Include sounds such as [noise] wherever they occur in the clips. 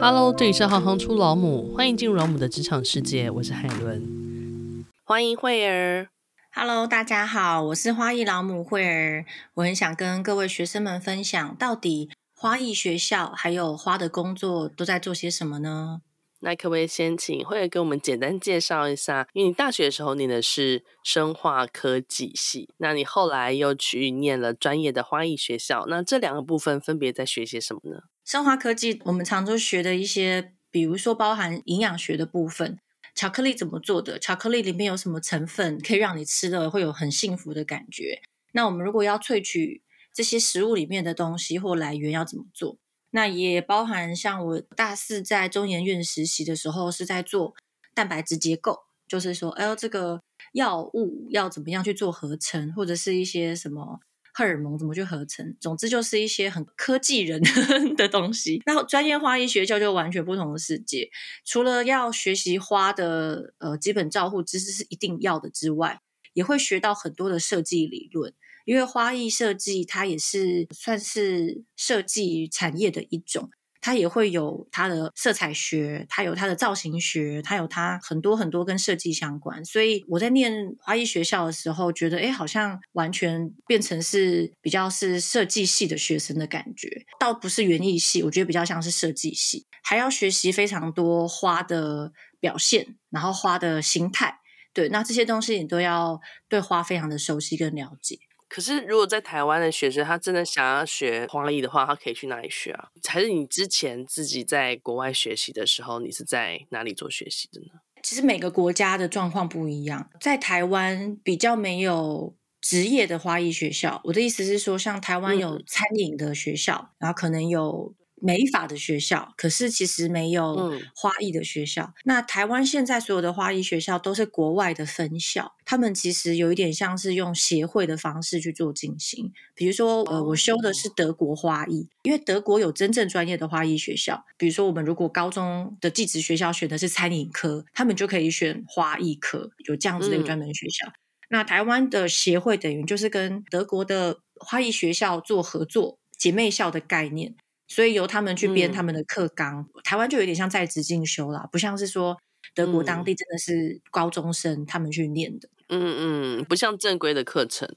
Hello，这里是行行出老母，欢迎进入老母的职场世界，我是海伦，欢迎慧儿。Hello，大家好，我是花艺老母慧儿，我很想跟各位学生们分享，到底花艺学校还有花的工作都在做些什么呢？那可不可以先请慧儿给我们简单介绍一下？因为你大学的时候念的是生化科技系，那你后来又去念了专业的花艺学校，那这两个部分分别在学些什么呢？生化科技我们常都学的一些，比如说包含营养学的部分，巧克力怎么做的？巧克力里面有什么成分可以让你吃了会有很幸福的感觉？那我们如果要萃取这些食物里面的东西或来源要怎么做？那也包含像我大四在中研院实习的时候，是在做蛋白质结构，就是说，哎呦，这个药物要怎么样去做合成，或者是一些什么荷尔蒙怎么去合成，总之就是一些很科技人 [laughs] 的东西。然后专业花艺学校就完全不同的世界，除了要学习花的呃基本照护知识是一定要的之外，也会学到很多的设计理论。因为花艺设计，它也是算是设计产业的一种，它也会有它的色彩学，它有它的造型学，它有它很多很多跟设计相关。所以我在念花艺学校的时候，觉得诶好像完全变成是比较是设计系的学生的感觉，倒不是园艺系，我觉得比较像是设计系，还要学习非常多花的表现，然后花的形态，对，那这些东西你都要对花非常的熟悉跟了解。可是，如果在台湾的学生他真的想要学花艺的话，他可以去哪里学啊？还是你之前自己在国外学习的时候，你是在哪里做学习的呢？其实每个国家的状况不一样，在台湾比较没有职业的花艺学校。我的意思是说，像台湾有餐饮的学校，嗯、然后可能有。美法的学校，可是其实没有花艺的学校。嗯、那台湾现在所有的花艺学校都是国外的分校，他们其实有一点像是用协会的方式去做进行。比如说，呃，我修的是德国花艺，因为德国有真正专业的花艺学校。比如说，我们如果高中的技职学校选的是餐饮科，他们就可以选花艺科，有这样子的一个专门学校。嗯、那台湾的协会等于就是跟德国的花艺学校做合作，姐妹校的概念。所以由他们去编他们的课纲，嗯、台湾就有点像在职进修啦，不像是说德国当地真的是高中生他们去念的，嗯嗯，不像正规的课程。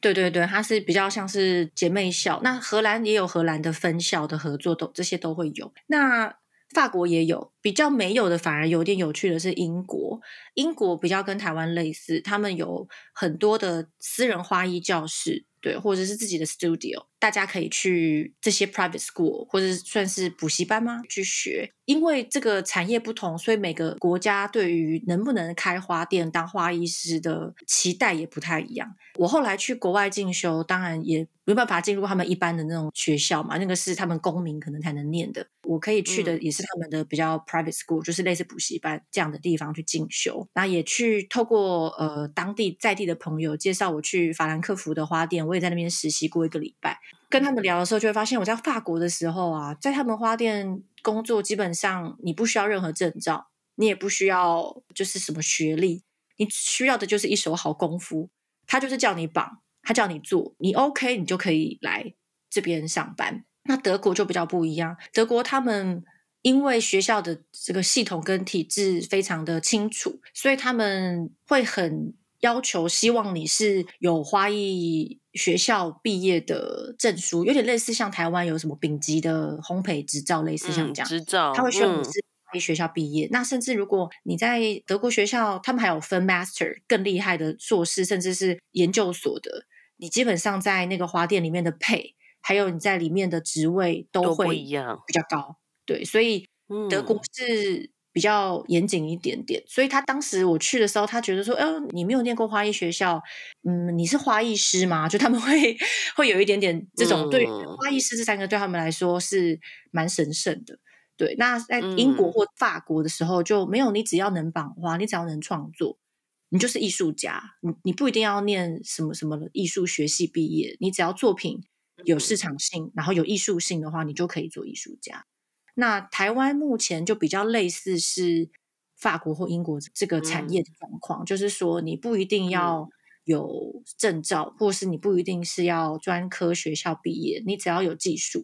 对对对，它是比较像是姐妹校。那荷兰也有荷兰的分校的合作，都这些都会有。那法国也有，比较没有的反而有点有趣的是英国，英国比较跟台湾类似，他们有很多的私人花艺教室。对，或者是自己的 studio，大家可以去这些 private school，或者算是补习班吗？去学。因为这个产业不同，所以每个国家对于能不能开花店当花艺师的期待也不太一样。我后来去国外进修，当然也没办法进入他们一般的那种学校嘛，那个是他们公民可能才能念的。我可以去的也是他们的比较 private school，就是类似补习班这样的地方去进修。那也去透过呃当地在地的朋友介绍我去法兰克福的花店，我也在那边实习过一个礼拜。跟他们聊的时候，就会发现我在法国的时候啊，在他们花店。工作基本上你不需要任何证照，你也不需要就是什么学历，你需要的就是一手好功夫。他就是叫你绑，他叫你做，你 OK，你就可以来这边上班。那德国就比较不一样，德国他们因为学校的这个系统跟体制非常的清楚，所以他们会很要求，希望你是有花艺。学校毕业的证书有点类似，像台湾有什么丙级的烘焙执照，类似像这样、嗯、执照，他会需要你是学校毕业。嗯、那甚至如果你在德国学校，他们还有分 master 更厉害的硕士，甚至是研究所的，你基本上在那个花店里面的 pay，还有你在里面的职位都会一样比较高。对，所以德国是。嗯比较严谨一点点，所以他当时我去的时候，他觉得说：“哎，你没有念过花艺学校，嗯，你是花艺师吗？”就他们会会有一点点这种对花艺师这三个对他们来说是蛮神圣的。对，那在英国或法国的时候就没有，你只要能绑花，你只要能创作，你就是艺术家。你你不一定要念什么什么艺术学系毕业，你只要作品有市场性，然后有艺术性的话，你就可以做艺术家。那台湾目前就比较类似是法国或英国这个产业的状况，嗯、就是说你不一定要有证照，或是你不一定是要专科学校毕业，你只要有技术，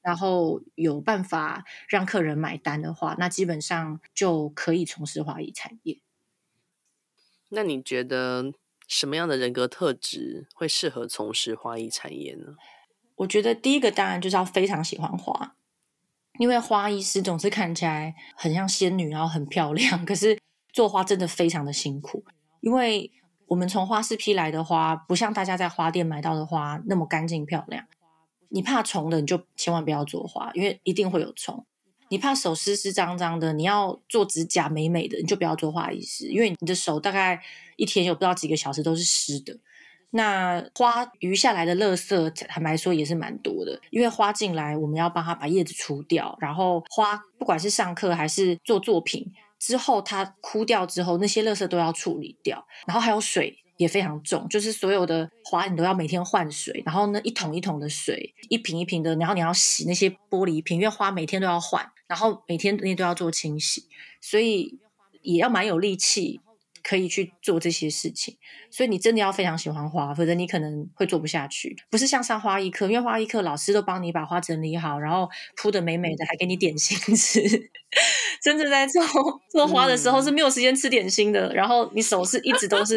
然后有办法让客人买单的话，那基本上就可以从事花艺产业。那你觉得什么样的人格特质会适合从事花艺产业呢？我觉得第一个当然就是要非常喜欢花。因为花艺师总是看起来很像仙女，然后很漂亮，[laughs] 可是做花真的非常的辛苦。因为我们从花市批来的花，不像大家在花店买到的花那么干净漂亮。你怕虫的，你就千万不要做花，因为一定会有虫。你怕手湿湿脏脏的，你要做指甲美美的，你就不要做花艺师，因为你的手大概一天有不知道几个小时都是湿的。那花余下来的垃圾，坦白说也是蛮多的，因为花进来，我们要帮它把叶子除掉，然后花不管是上课还是做作品之后，它枯掉之后，那些垃圾都要处理掉，然后还有水也非常重，就是所有的花你都要每天换水，然后呢一桶一桶的水，一瓶一瓶的，然后你要洗那些玻璃瓶，因为花每天都要换，然后每天那都要做清洗，所以也要蛮有力气。可以去做这些事情，所以你真的要非常喜欢花，否则你可能会做不下去。不是像上花艺课，因为花艺课老师都帮你把花整理好，然后铺的美美的，还给你点心吃。[laughs] 真的在做做花的时候是没有时间吃点心的，嗯、然后你手是一直都是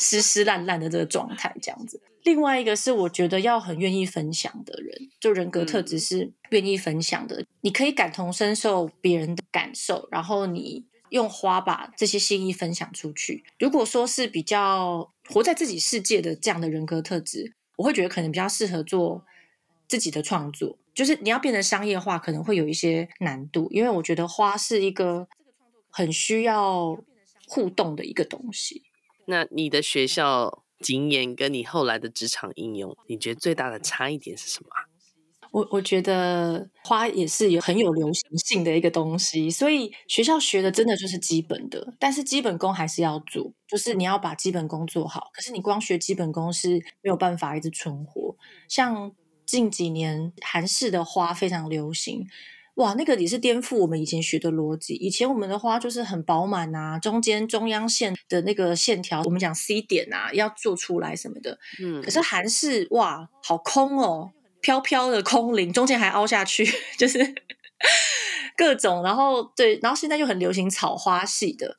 湿湿烂烂的这个状态，这样子。另外一个是我觉得要很愿意分享的人，就人格特质是愿意分享的，嗯、你可以感同身受别人的感受，然后你。用花把这些心意分享出去。如果说是比较活在自己世界的这样的人格特质，我会觉得可能比较适合做自己的创作。就是你要变成商业化，可能会有一些难度，因为我觉得花是一个很需要互动的一个东西。那你的学校经验跟你后来的职场应用，你觉得最大的差异点是什么？我我觉得花也是有很有流行性的一个东西，所以学校学的真的就是基本的，但是基本功还是要做，就是你要把基本功做好。可是你光学基本功是没有办法一直存活。像近几年韩式的花非常流行，哇，那个也是颠覆我们以前学的逻辑。以前我们的花就是很饱满啊，中间中央线的那个线条，我们讲 C 点啊，要做出来什么的。嗯，可是韩式哇，好空哦。飘飘的空灵，中间还凹下去，[laughs] 就是各种。然后对，然后现在就很流行草花系的，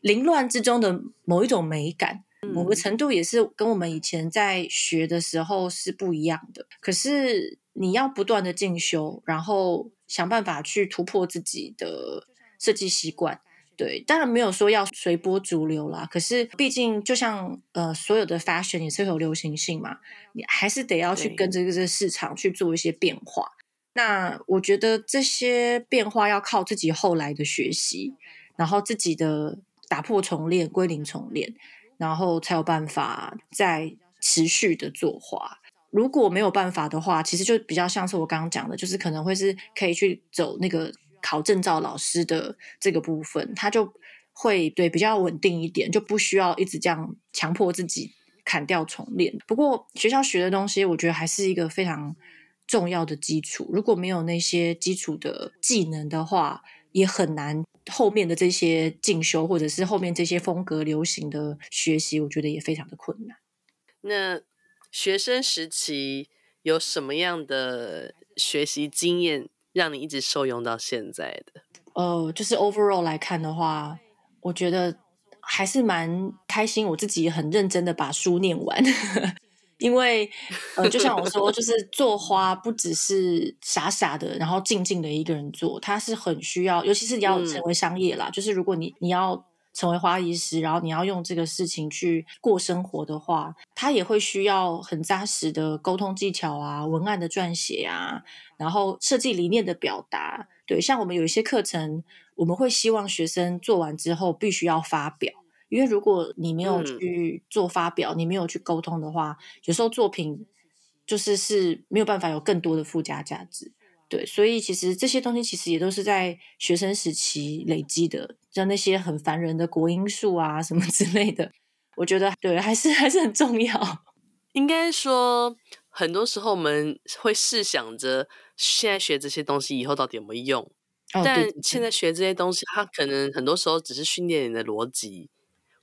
凌乱之中的某一种美感，某个程度也是跟我们以前在学的时候是不一样的。可是你要不断的进修，然后想办法去突破自己的设计习惯。对，当然没有说要随波逐流啦。可是毕竟，就像呃，所有的 fashion 也是有流行性嘛，你还是得要去跟这个这个市场去做一些变化。那我觉得这些变化要靠自己后来的学习，然后自己的打破重练、归零重练，然后才有办法再持续的做花。如果没有办法的话，其实就比较像是我刚刚讲的，就是可能会是可以去走那个。考证照老师的这个部分，他就会对比较稳定一点，就不需要一直这样强迫自己砍掉重练。不过学校学的东西，我觉得还是一个非常重要的基础。如果没有那些基础的技能的话，也很难后面的这些进修或者是后面这些风格流行的学习，我觉得也非常的困难。那学生时期有什么样的学习经验？让你一直受用到现在的，呃，就是 overall 来看的话，我觉得还是蛮开心。我自己也很认真的把书念完，[laughs] 因为呃，就像我说，就是做花不只是傻傻的，然后静静的一个人做，它是很需要，尤其是你要成为商业啦，嗯、就是如果你你要。成为花艺师，然后你要用这个事情去过生活的话，他也会需要很扎实的沟通技巧啊，文案的撰写啊，然后设计理念的表达。对，像我们有一些课程，我们会希望学生做完之后必须要发表，因为如果你没有去做发表，嗯、你没有去沟通的话，有时候作品就是是没有办法有更多的附加价值。对，所以其实这些东西其实也都是在学生时期累积的，像那些很烦人的国音数啊什么 [laughs] 之类的，我觉得对，还是还是很重要。[laughs] 应该说，很多时候我们会试想着现在学这些东西以后到底有没有用，哦、但现在学这些东西，它可能很多时候只是训练你的逻辑，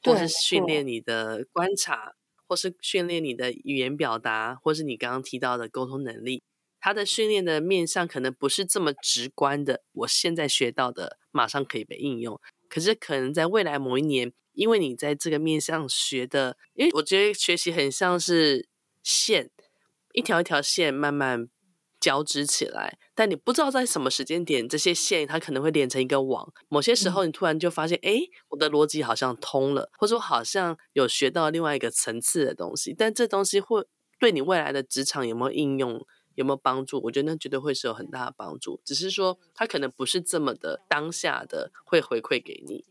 或是训练你的观察。或是训练你的语言表达，或是你刚刚提到的沟通能力。它的训练的面向可能不是这么直观的，我现在学到的马上可以被应用。可是可能在未来某一年，因为你在这个面向学的，因为我觉得学习很像是线，一条一条线慢慢交织起来，但你不知道在什么时间点，这些线它可能会连成一个网。某些时候，你突然就发现，哎、嗯，我的逻辑好像通了，或者说好像有学到另外一个层次的东西。但这东西会对你未来的职场有没有应用？有没有帮助？我觉得那绝对会是有很大的帮助，只是说他可能不是这么的当下的会回馈给你。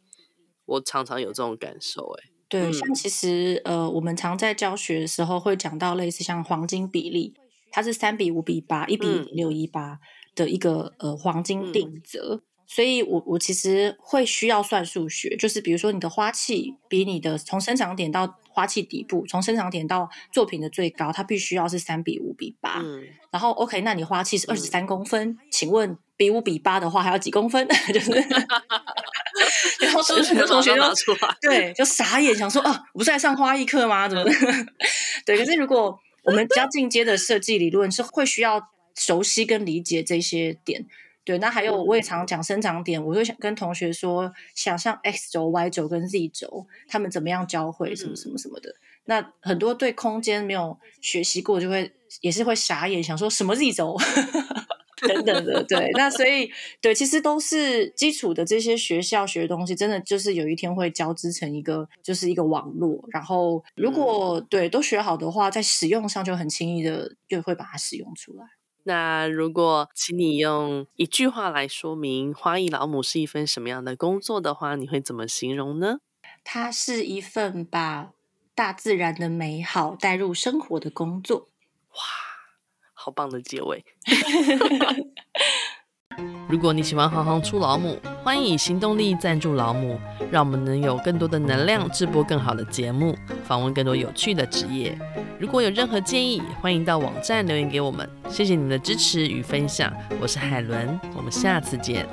我常常有这种感受，哎，对，嗯、像其实呃，我们常在教学的时候会讲到类似像黄金比例，它是三比五比八，一比六一八的一个呃黄金定则。嗯所以我，我我其实会需要算数学，就是比如说你的花器比你的从生长点到花器底部，从生长点到作品的最高，它必须要是三比五比八。嗯。然后，OK，那你花器是二十三公分，嗯，请问比五比八的话还要几公分？[laughs] 就是，[laughs] 然后数学的同学就对，就傻眼，想说啊，我不是在上花艺课吗？怎么？[laughs] 对，可是如果我们比较进阶的设计理论是会需要熟悉跟理解这些点。对，那还有我也常讲生长点，我就想跟同学说，想象 x 轴、y 轴跟 z 轴，他们怎么样交汇，什么什么什么的。那很多对空间没有学习过，就会也是会傻眼，想说什么 z 轴 [laughs] 等等的。对，那所以对，其实都是基础的这些学校学的东西，真的就是有一天会交织成一个，就是一个网络。然后如果对都学好的话，在使用上就很轻易的就会把它使用出来。那如果请你用一句话来说明花艺老母是一份什么样的工作的话，你会怎么形容呢？它是一份把大自然的美好带入生活的工作。哇，好棒的结尾！[laughs] 如果你喜欢行行出老母，欢迎以行动力赞助老母，让我们能有更多的能量制播更好的节目，访问更多有趣的职业。如果有任何建议，欢迎到网站留言给我们。谢谢你们的支持与分享，我是海伦，我们下次见。